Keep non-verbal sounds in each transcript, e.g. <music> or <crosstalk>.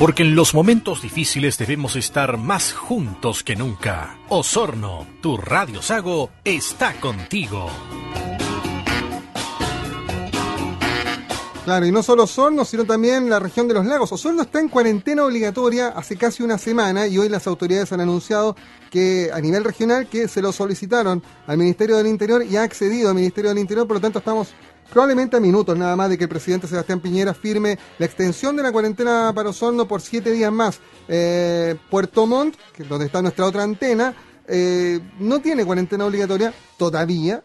Porque en los momentos difíciles debemos estar más juntos que nunca. Osorno, tu Radio Sago, está contigo. Claro, y no solo Osorno, sino también la región de los lagos. Osorno está en cuarentena obligatoria hace casi una semana y hoy las autoridades han anunciado que a nivel regional que se lo solicitaron al Ministerio del Interior y ha accedido al Ministerio del Interior, por lo tanto estamos probablemente a minutos nada más de que el presidente Sebastián Piñera firme la extensión de la cuarentena para Osorno por siete días más. Eh, Puerto Montt, que es donde está nuestra otra antena, eh, no tiene cuarentena obligatoria todavía.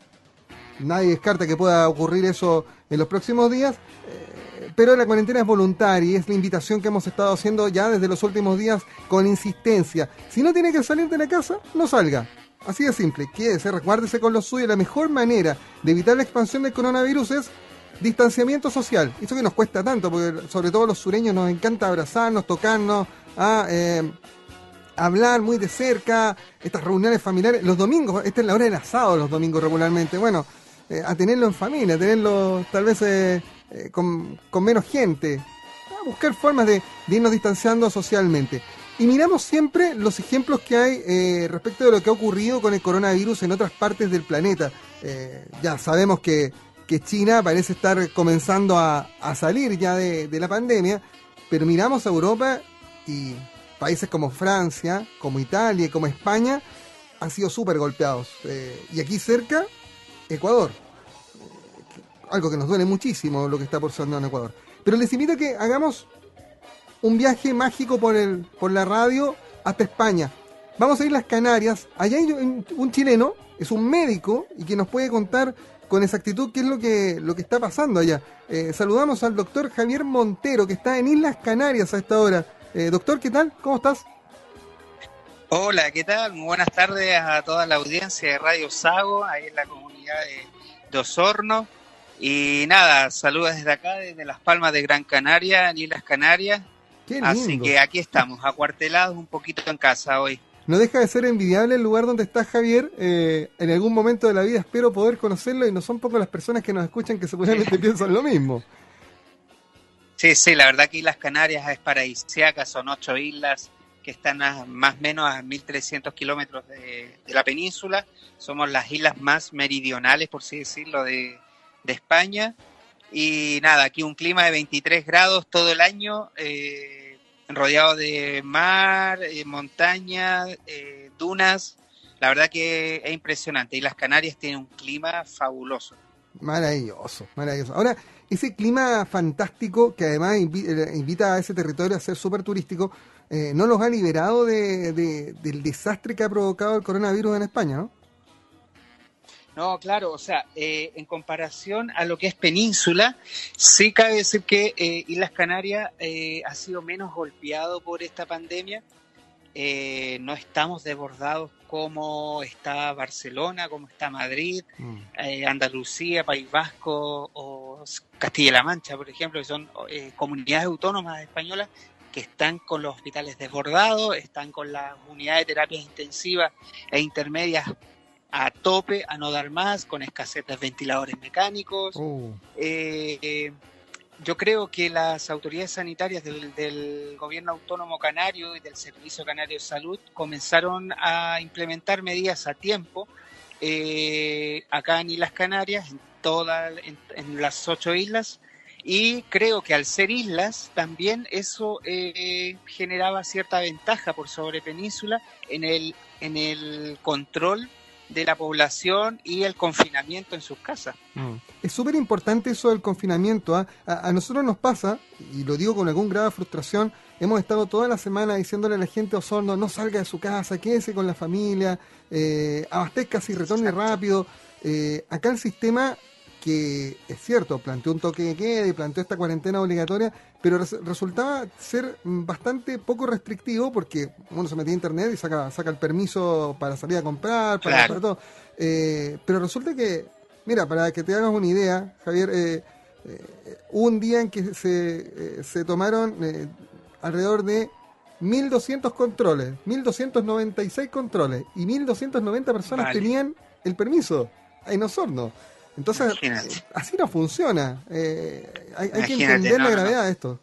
Nadie descarta que pueda ocurrir eso en los próximos días. Eh, pero la cuarentena es voluntaria y es la invitación que hemos estado haciendo ya desde los últimos días con insistencia. Si no tiene que salir de la casa, no salga. Así de simple, quédese, recuérdese con lo suyo. La mejor manera de evitar la expansión del coronavirus es distanciamiento social. Eso que nos cuesta tanto, porque sobre todo los sureños nos encanta abrazarnos, tocarnos, a, eh, hablar muy de cerca, estas reuniones familiares. Los domingos, esta es la hora del asado los domingos regularmente. Bueno, eh, a tenerlo en familia, a tenerlo tal vez eh, con, menos gente. A buscar formas de irnos distanciando socialmente. Y miramos siempre los ejemplos que hay eh, respecto de lo que ha ocurrido con el coronavirus en otras partes del planeta. Eh, ya sabemos que, China parece estar comenzando a, salir ya de, la pandemia, pero miramos a Europa y países como Francia, como Italia como España han sido súper golpeados. Eh, y aquí cerca, Ecuador. algo que nos duele muchísimo lo que está pasando en Ecuador. Pero les invito a que hagamos un viaje mágico por, el, por la radio hasta España. Vamos a ir las Canarias. Allá hay un, chileno, es un médico y que nos puede contar con exactitud qué es lo que, lo que está pasando allá. Eh, saludamos al doctor Javier Montero, que está en Islas Canarias a esta hora. Eh, doctor, ¿qué tal? ¿Cómo estás? Hola, ¿qué tal? Muy buenas tardes a toda la audiencia de Radio Sago, ahí en la comunidad de, Osorno. Y nada, saludos desde acá, desde Las Palmas de Gran Canaria, en Islas Canarias. Así que aquí estamos, acuartelados un poquito en casa hoy. No deja de ser envidiable el lugar donde está Javier. Eh, en algún momento de la vida espero poder conocerlo y no son pocas las personas que nos escuchan que seguramente <laughs> piensan lo mismo. Sí, sí, la verdad que Islas Canarias es paradisíaca, son ocho islas que están a, más o menos a 1.300 kilómetros de, la península. Somos las islas más meridionales, por así decirlo, de, de España y nada, aquí un clima de 23 grados todo el año, eh, rodeado de mar, eh, montaña, eh, dunas. La verdad que es impresionante. Y las Canarias tienen un clima fabuloso. Maravilloso, maravilloso. Ahora, ese clima fantástico que además invita a ese territorio a ser súper turístico, no los ha liberado del desastre que ha provocado el coronavirus en España, ¿no? No, claro, o sea, eh, en comparación a lo que es península, sí cabe decir que eh, Islas Canarias eh, ha sido menos golpeado por esta pandemia. no estamos desbordados como está Barcelona, como está Madrid, mm. Andalucía, País Vasco o Castilla-La Mancha, por ejemplo, que son comunidades autónomas españolas que están con los hospitales desbordados, están con las unidades de terapias intensivas e intermedias a tope, a no dar más, con escasez de ventiladores mecánicos. Oh. Eh, yo creo que las autoridades sanitarias del, gobierno autónomo canario y del Servicio Canario de Salud comenzaron a implementar medidas a tiempo eh, acá en Islas Canarias, en, todas en, las ocho islas, y creo que al ser islas también eso eh, generaba cierta ventaja por sobre península en el, en el control de la población y el confinamiento en sus casas. Mm. Es súper importante eso del confinamiento. ¿ah? A, nosotros nos pasa, y lo digo con algún grado de frustración, hemos estado toda la semana diciéndole a la gente Osorno, no salga de su casa, quédese con la familia, eh, abastezca y retorne rápido. Eh, acá el sistema que es cierto, planteó un toque de queda y planteó esta cuarentena obligatoria, pero resultaba ser bastante poco restrictivo porque uno se metía a internet y saca, saca el permiso para salir a comprar, para, todo. Eh, pero resulta que, mira, para que te hagas una idea, Javier, eh, eh, hubo un día en que se, se tomaron alrededor de 1.200 controles, 1.296 controles y 1.290 personas tenían el permiso en Osorno. Entonces, así no funciona. Eh, hay, que entender la gravedad de esto.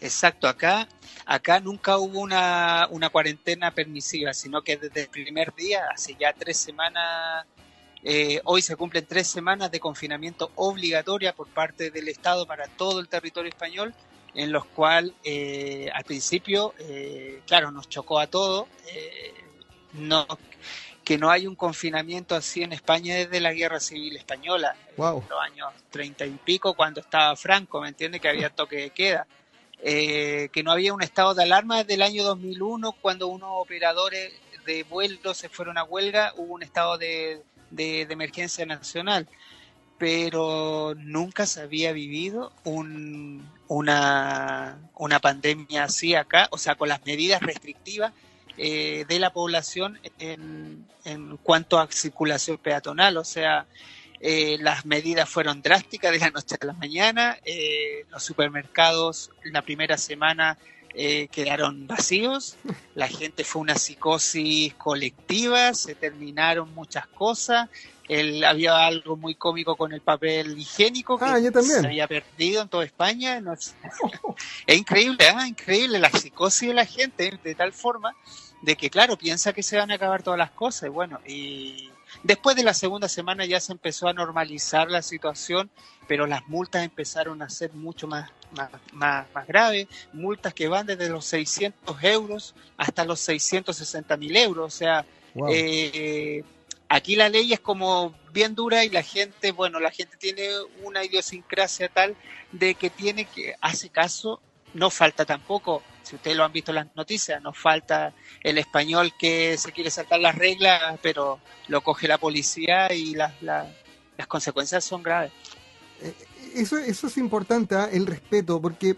Exacto, acá, acá nunca hubo una, una cuarentena permisiva, sino que desde el primer día, hace ya tres semanas, eh, hoy se cumplen tres semanas de confinamiento obligatoria por parte del Estado para todo el territorio español, en los cuales eh, al principio, eh, claro, nos chocó a todos, no, que no hay un confinamiento así en España desde la Guerra Civil Española, en los años treinta y pico, cuando estaba Franco, ¿me entiende? Que había toque de queda. Eh, que no había un estado de alarma desde el año 2001, cuando unos operadores de vuelos se fueron a huelga, hubo un estado de, de, emergencia nacional. Pero nunca se había vivido un, una, una pandemia así acá, o sea, con las medidas restrictivas eh, de la población en, en, cuanto a circulación peatonal, o sea, eh, las medidas fueron drásticas de la noche a la mañana, eh, los supermercados en la primera semana quedaron vacíos, la gente fue una psicosis colectiva, se terminaron muchas cosas, el, había algo muy cómico con el papel higiénico que ah, se había perdido en toda España. <laughs> es increíble, ¿eh? increíble la psicosis de la gente, de tal forma de que, claro, piensa que se van a acabar todas las cosas. Y bueno, y después de la segunda semana ya se empezó a normalizar la situación, pero las multas empezaron a ser mucho más, más, más, graves, multas que van desde los 600 euros hasta los 660 mil euros. O sea, eh, Aquí la ley es como bien dura y la gente, bueno, la gente tiene una idiosincrasia tal de que tiene que, hace caso, no falta tampoco, si ustedes lo han visto en las noticias, no falta el español que se quiere saltar las reglas, pero lo coge la policía y las, consecuencias son graves. Eh, eso, eso es importante, ¿ah? el respeto, porque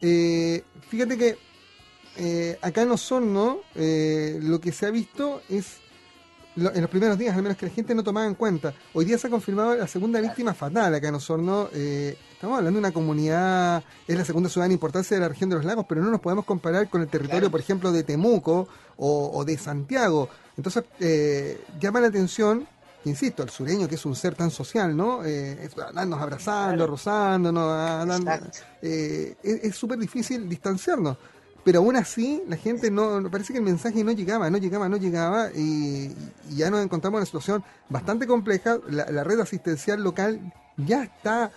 eh, fíjate que eh, acá en Osorno eh, lo que se ha visto es en los primeros días, al menos que la gente no tomaba en cuenta. Hoy día se ha confirmado la segunda víctima fatal acá en Osorno. Eh, estamos hablando de una comunidad, es la segunda ciudad en importancia de la región de los lagos, pero no nos podemos comparar con el territorio, por ejemplo, de Temuco o, de Santiago. Entonces, eh, llama la atención, insisto, el sureño, que es un ser tan social, ¿no? Eh, andarnos abrazando, rozándonos, eh, es súper difícil distanciarnos pero aún así la gente no, parece que el mensaje no llegaba, no llegaba, no llegaba y, ya nos encontramos en una situación bastante compleja. La, red asistencial local ya está,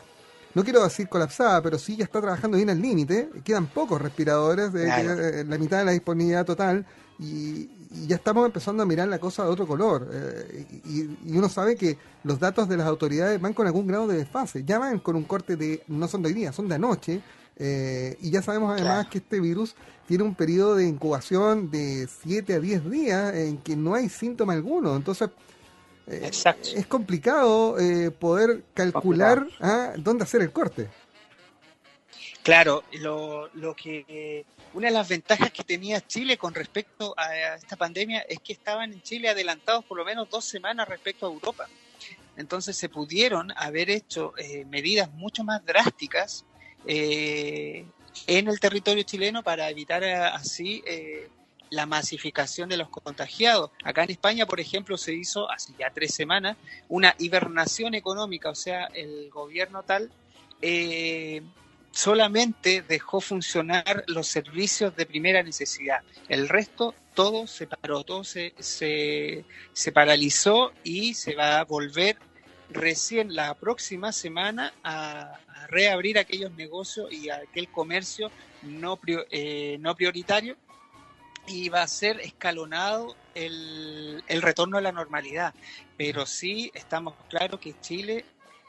no quiero decir colapsada, pero sí ya está trabajando bien al límite. Quedan pocos respiradores, de, eh, la mitad de la disponibilidad total y, ya estamos empezando a mirar la cosa de otro color. Eh, y, uno sabe que los datos de las autoridades van con algún grado de desfase, ya van con un corte de, no son de hoy día, son de anoche eh, y ya sabemos además que este virus tiene un periodo de incubación de 7 a 10 días en que no hay síntoma alguno. Entonces, eh, es complicado eh, poder calcular ¿ah? dónde hacer el corte. Claro, lo, lo que una de las ventajas que tenía Chile con respecto a esta pandemia es que estaban en Chile adelantados por lo menos dos semanas respecto a Europa. Entonces se pudieron haber hecho medidas mucho más drásticas eh, en el territorio chileno para evitar eh, así eh, la masificación de los contagiados. Acá en España, por ejemplo, se hizo hace ya tres semanas una hibernación económica, o sea, el gobierno tal solamente dejó funcionar los servicios de primera necesidad. El resto, todo se paró, todo se, se, se paralizó y se va a volver recién la próxima semana a, reabrir aquellos negocios y aquel comercio no, eh, no prioritario y va a ser escalonado el, el, retorno a la normalidad. Pero sí estamos claros que Chile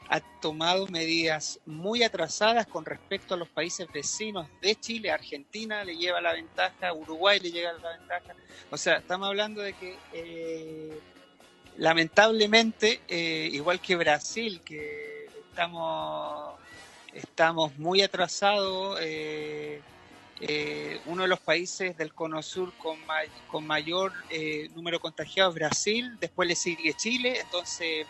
ha tomado medidas muy atrasadas con respecto a los países vecinos de Chile. Argentina le lleva la ventaja, Uruguay le llega la ventaja. O sea, estamos hablando de que eh, lamentablemente, eh, igual que Brasil, que estamos, estamos muy atrasados, eh, eh, uno de los países del Cono Sur con, mayor número contagiado es Brasil, después le sigue Chile, entonces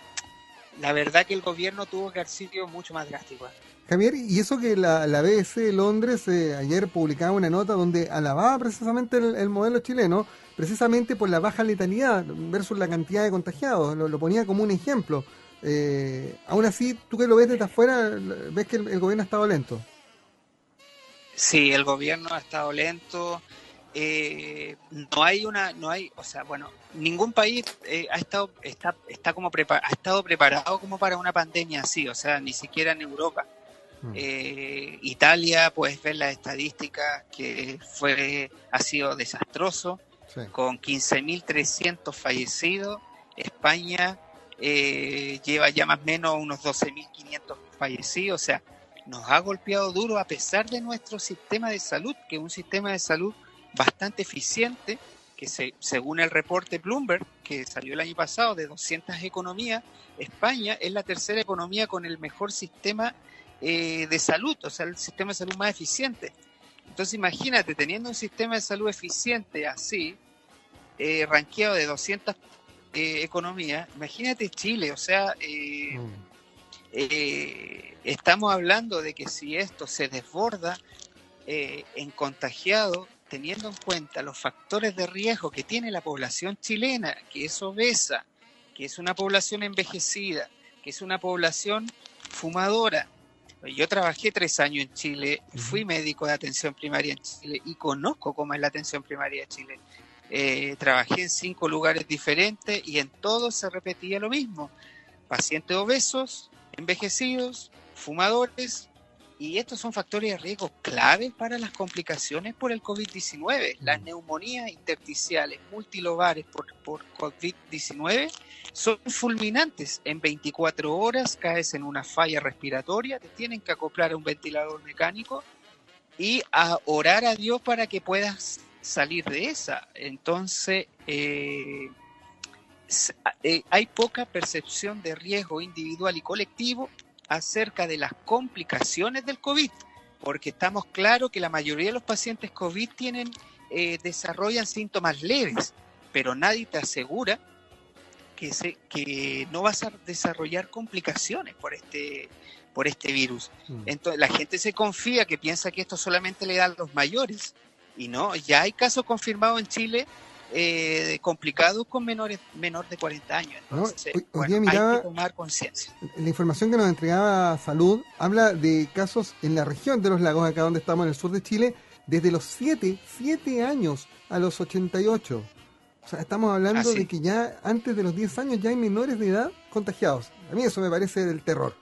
la verdad que el gobierno tuvo que haber sido mucho más drástico. Javier, y eso que la, la BBC de Londres ayer publicaba una nota donde alababa precisamente el modelo chileno, precisamente por la baja letalidad versus la cantidad de contagiados. Lo, ponía como un ejemplo. Eh, aún así, tú que lo ves desde afuera, ves que el, gobierno ha estado lento. Sí, el gobierno ha estado lento. Eh, no hay una, no hay, o sea, bueno, ningún país eh, ha estado, está, está como ha estado preparado como para una pandemia así, o sea, ni siquiera en Europa. Mm. Eh, Italia, puedes ver las estadísticas que fue, ha sido desastroso, con 15.300 fallecidos. España lleva ya más o menos unos 12.500 fallecidos, o sea, nos ha golpeado duro a pesar de nuestro sistema de salud, que es un sistema de salud bastante eficiente, que se, según el reporte Bloomberg, que salió el año pasado de 200 economías, España es la tercera economía con el mejor sistema eh, de salud, o sea, el sistema de salud más eficiente. Entonces imagínate, teniendo un sistema de salud eficiente así, eh, ranqueado de 200 eh, economías, imagínate Chile, o sea, eh, mm. estamos hablando de que si esto se desborda en contagiado, teniendo en cuenta los factores de riesgo que tiene la población chilena, que es obesa, que es una población envejecida, que es una población fumadora. Yo trabajé tres años en Chile, fui médico de atención primaria en Chile y conozco cómo es la atención primaria de Chile. Eh, trabajé en cinco lugares diferentes y en todos se repetía lo mismo. Pacientes obesos, envejecidos, fumadores, y estos son factores de riesgo claves para las complicaciones por el COVID-19. Las mm. neumonías intersticiales multilobares por, por COVID-19 son fulminantes. En 24 horas caes en una falla respiratoria, te tienen que acoplar a un ventilador mecánico y a orar a Dios para que puedas salir de esa. Entonces, eh, eh, hay poca percepción de riesgo individual y colectivo acerca de las complicaciones del COVID, porque estamos claros que la mayoría de los pacientes COVID tienen, eh, desarrollan síntomas leves, pero nadie te asegura que, se, que no vas a desarrollar complicaciones por este, por este virus. Mm. Entonces la gente se confía que piensa que esto solamente le da a los mayores. Y no, ya hay casos confirmados en Chile eh, complicados con menores menor de 40 años. hay que tomar conciencia. La información que nos entregaba Salud habla de casos en la región de los lagos, acá donde estamos en el sur de Chile, desde los 7, 7 años a los 88. O sea, estamos hablando de que ya antes de los 10 años ya hay menores de edad contagiados. A mí eso me parece del terror.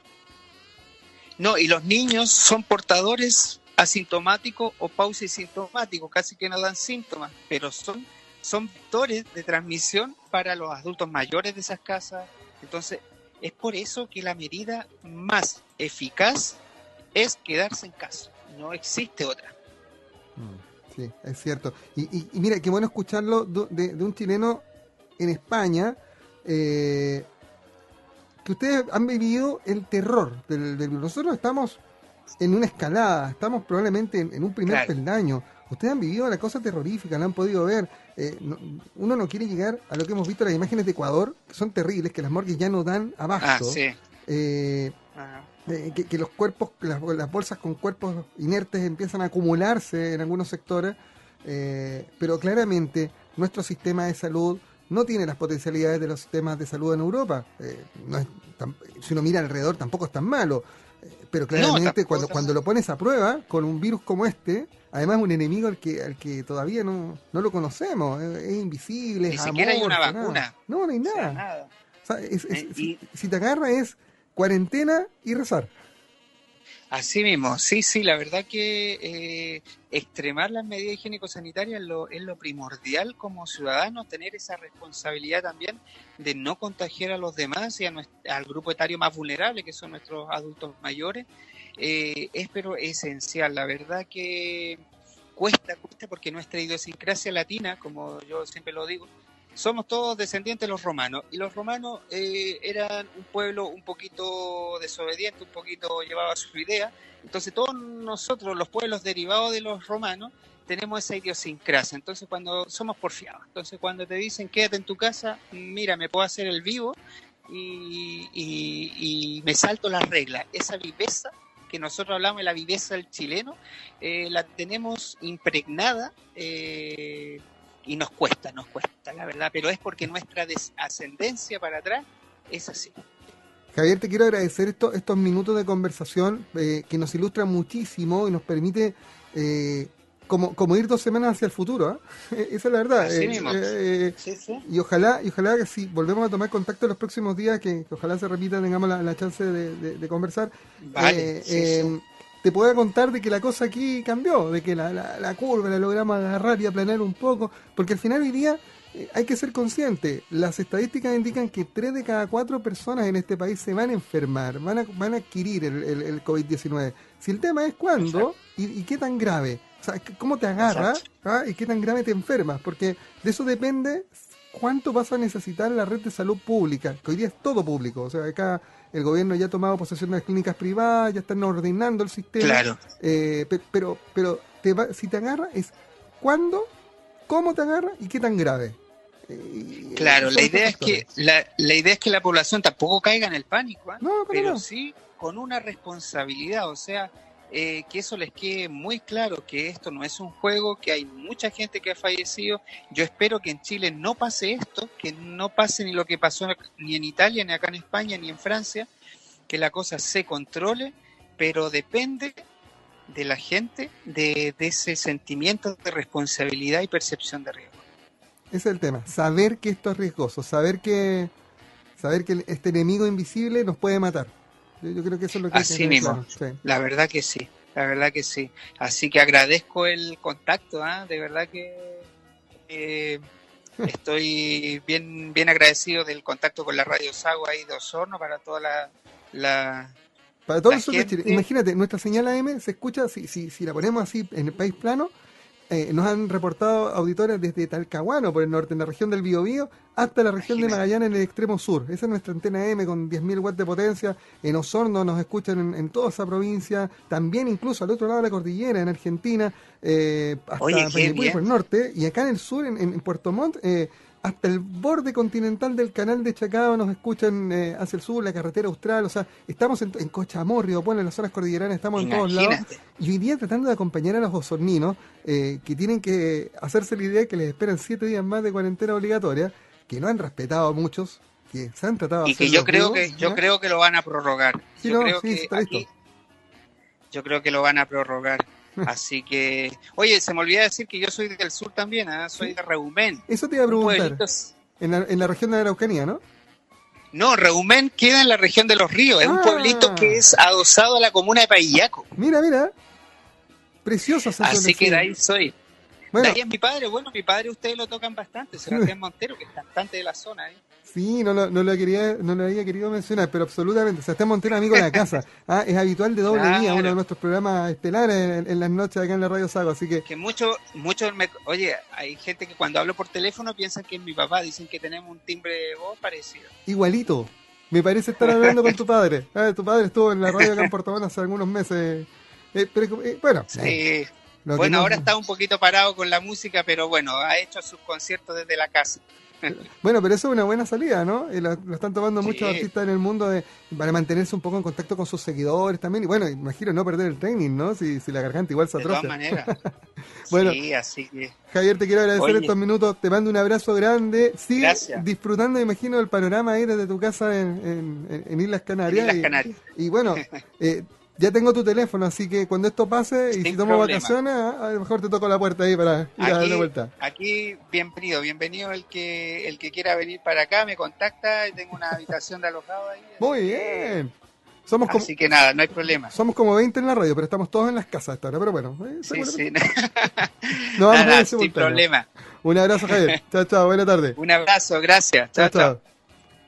No, y los niños son portadores asintomáticos o pausisintomáticos, casi que no dan síntomas, pero son son vectores de transmisión para los adultos mayores de esas casas. Entonces, es por eso que la medida más eficaz es quedarse en casa. No existe otra. Mm, sí, es cierto. Y, mira, qué bueno escucharlo de, un chileno en España. Eh, que ustedes han vivido el terror del, virus. Nosotros estamos en una escalada, estamos probablemente en, un primer peldaño. Ustedes han vivido la cosa terrorífica, la han podido ver. Eh, uno no quiere llegar a lo que hemos visto las imágenes de Ecuador, que son terribles, que las morgues ya no dan abasto. Ah, eh, eh, que, los cuerpos, las, bolsas con cuerpos inertes empiezan a acumularse en algunos sectores, pero claramente nuestro sistema de salud no tiene las potencialidades de los sistemas de salud en Europa. si uno mira alrededor tampoco es tan malo, pero claramente cuando, cuando lo pones a prueba con un virus como este, además un enemigo al que, al que todavía no, no lo conocemos, es, invisible, Ni siquiera hay una vacuna. No, no hay nada. Eh, si, te agarra es cuarentena y rezar. Así mismo, sí, sí, la verdad que eh, extremar las medidas higiénico-sanitarias es lo, es lo primordial como ciudadanos, tener esa responsabilidad también de no contagiar a los demás y al grupo etario más vulnerable, que son nuestros adultos mayores, eh, es pero esencial. La verdad que cuesta, cuesta porque nuestra idiosincrasia latina, como yo siempre lo digo, somos todos descendientes de los romanos y los romanos eh, eran un pueblo un poquito desobediente, un poquito llevado a su idea. Entonces todos nosotros, los pueblos derivados de los romanos, tenemos esa idiosincrasia. Entonces cuando somos porfiados, entonces cuando te dicen quédate en tu casa, mira, me puedo hacer el vivo y, y me salto las reglas. Esa viveza que nosotros hablamos de la viveza del chileno, eh, la tenemos impregnada eh, y nos cuesta, nos cuesta, la verdad, pero es porque nuestra ascendencia para atrás es así. Javier, te quiero agradecer estos minutos de conversación eh, que nos ilustran muchísimo y nos permite eh, como, como ir dos semanas hacia el futuro, ¿ah? <laughs> esa es la verdad. Así Eh, mismo. eh, Sí, sí. y ojalá, y ojalá que si volvemos a tomar contacto en los próximos días, que, que ojalá se repita, tengamos la, la chance de, de- de conversar, Vale, eh, sí, eh, sí. Te pueda contar de que la cosa aquí cambió, de que la, la, la curva la logramos agarrar y aplanar un poco, porque al final hoy día eh, hay que ser consciente, las estadísticas indican que 3 de cada 4 personas en este país se van a enfermar, van a, van a adquirir el, el- el COVID-19. Si el tema es cuándo y, y qué tan grave, o sea, cómo te agarra. ¿ah? y qué tan grave te enfermas, porque de eso depende cuánto vas a necesitar la red de salud pública, que hoy día es todo público, o sea, acá el gobierno ya ha tomado posesión de las clínicas privadas, ya están ordenando el sistema, Claro. eh, pe- pero pero te va- si te agarra es cuándo, cómo te agarra y qué tan grave. Eh, Claro, la idea es que la, la idea es que la población tampoco caiga en el pánico, ¿ah? No, pero nada. sí con una responsabilidad, o sea, eh, que eso les quede muy claro, que esto no es un juego, que hay mucha gente que ha fallecido. Yo espero que en Chile no pase esto, que no pase ni lo que pasó ni en Italia, ni acá en España, ni en Francia, que la cosa se controle, pero depende de la gente, de, de ese sentimiento de responsabilidad y percepción de riesgo. Ese es el tema, saber que esto es riesgoso, saber que saber que este enemigo invisible nos puede matar. Yo, creo que eso es lo que hay que Así mismo. claro, sí. La verdad que sí, la verdad que sí. Así que agradezco el contacto, ¿ah? de verdad que eh, <laughs> estoy bien, bien agradecido del contacto con la Radio Sago ahí de Osorno para toda la... la Para todo el sur de Chile. gente- Imagínate, nuestra señal AM se escucha, si, si, si la ponemos así en el país plano, eh, nos han reportado auditores desde Talcahuano, por el norte, en la región del Biobío, hasta la región de. Magallanes, en el extremo sur. Esa es nuestra antena AM con 10.000 watts de potencia. En Osorno nos escuchan en, en toda esa provincia, también incluso al otro lado de la cordillera, en Argentina, eh, hasta Oye, por el norte, y acá en el sur, en, en Puerto Montt, eh, hasta el borde continental del canal de Chacao nos escuchan eh, hacia el sur, la carretera austral, o sea, estamos en, en Cochamorro, bueno, en las zonas cordilleranas, estamos en todos lados. Y hoy día tratando de acompañar a los osorninos eh, que tienen que hacerse la idea que les esperan siete días más de cuarentena obligatoria, que no han respetado a muchos, que se han tratado Y que yo creo que creo que lo van a prorrogar. Sí, yo no, creo sí, que aquí yo creo que lo van a prorrogar. Así que, oye, se me olvidó decir que yo soy del sur también, ¿ah? soy de Reumén. Eso te iba a Un preguntar, en la, en la región de la Araucanía, ¿no? No, Reumén queda en la región de los ríos, es un Ah. pueblito que es adosado a la comuna de Paillaco. Mira, mira, preciosa Así que de ahí soy. Bueno, De ahí es mi padre, bueno, mi padre ustedes lo tocan bastante, Sebastián <laughs> Montero, que es cantante de la zona. ¿eh? Sí, no lo, no lo quería, no lo había querido mencionar, pero absolutamente. Sebastián Montero, amigo de la casa. <laughs> Ah, es habitual de doble Claro. vía, uno de nuestros programas estelares en, en las noches acá en la Radio Sago, así que Que muchos, muchos me, oye, hay gente que cuando hablo por teléfono piensan que es mi papá, dicen que tenemos un timbre de voz parecido. igualito. Me parece estar hablando con tu padre. <laughs> Ah, tu padre estuvo en la radio acá en Montt hace algunos meses. Eh, pero, eh, bueno, eh, Sí. que Bueno, no- ahora está un poquito parado con la música, pero bueno, ha hecho sus conciertos desde la casa. Bueno, pero eso es una buena salida, ¿no? Y lo, lo están tomando Sí. muchos artistas en el mundo de, para mantenerse un poco en contacto con sus seguidores también. Y bueno, imagino no perder el training, ¿no? Si, si la garganta igual se De todas maneras. <laughs> Bueno. Sí, así que. Javier, te quiero agradecer Oye. estos minutos. Te mando un abrazo grande. Sigue Gracias. disfrutando, imagino, el panorama ahí desde tu casa en, en- en- en Islas Canarias. Islas y, Canarias. y bueno, eh, <laughs> ya tengo tu teléfono, así que cuando esto pase y Sin si tomo problema. vacaciones, a lo mejor te toco la puerta ahí para ir a dar vuelta. aquí, bienvenido, bienvenido el que el que quiera venir para acá, me contacta, tengo una habitación de alojado ahí. Muy bien. Somos como, Así que nada, no hay problema. somos como 20 en la radio, pero estamos todos en las casas hasta ahora. Pero bueno, eh, Sí, sí, <laughs> nada, en sin problema. Un abrazo, Javier. chao, chao. Buena tarde. Un abrazo, gracias. Chao. chao.